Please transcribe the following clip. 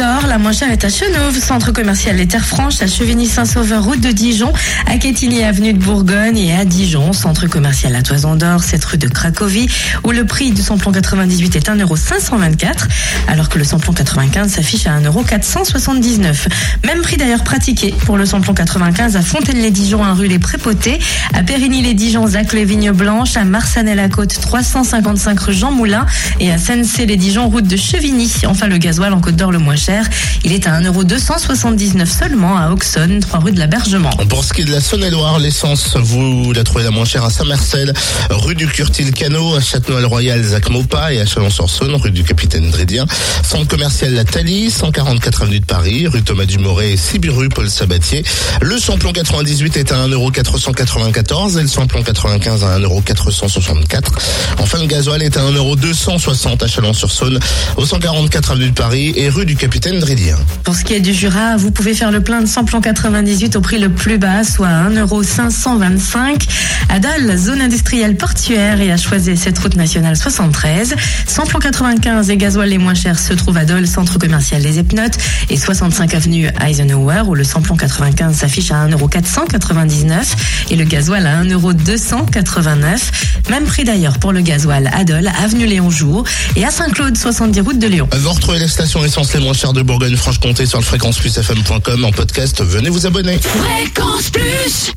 La moins chère est à Chenauve, centre commercial Les Terres Franches, à Chevigny-Saint-Sauveur, route de Dijon, à Quetigny, avenue de Bourgogne et à Dijon, centre commercial La Toison d'Or, cette rue de Cracovie, où le prix du samplon 98 est 1,524€, alors que le samplon 95 s'affiche à 1,479€. Même prix d'ailleurs pratiqué pour le samplon 95 à Fontaine-les-Dijon, à rue Les Prépotés, à Périgny-les-Dijon, Zac les Vignes Blanches, à Marsanel-la-Côte, 355 rue Jean Moulin et à Sensé-les-Dijon, route de Chevigny. Enfin, le gasoil en Côte d'Or le moins cher, il est à 1,279€ seulement à Auxonne, 3 rue de l'Abergement. Pour ce qui est de la Saône-et-Loire, l'essence, vous la trouvez la moins chère à Saint-Marcel, rue du Curtil-Cano, à Châtenois-le-Royal, Zac-Maupas et à Chalon-sur-Saône, rue du Capitaine Drédien. Centre commercial La Thalie, 144 avenue de Paris, rue Thomas Dumoret et 6 rue Paul Sabatier. Le samplon 98 est à 1,494€ et le samplon 95 à 1,464€. Enfin, le gasoil est à 1,260€ à Chalon-sur-Saône, au 144 avenue de Paris et rue du Capitaine Pour ce qui est du Jura, vous pouvez faire le plein de samplon 98 au prix le plus bas, soit à 1,525€. À Dole, zone industrielle portuaire et à choisir cette route nationale 73. Samplon 95 et gasoil les moins chers se trouvent à Dole, centre commercial des Epnotes et 65 avenue Eisenhower où le samplon 95 s'affiche à 1,499€ et le gasoil à 1,289€. Même prix d'ailleurs pour le gasoil à Dole, avenue Léon Jour et à Saint-Claude, 70 route de Lyon. Vous retrouvez les stations essence les moins chères de Bourgogne-Franche-Comté sur le fréquenceplusfm.com en podcast. Venez vous abonner. Fréquence Plus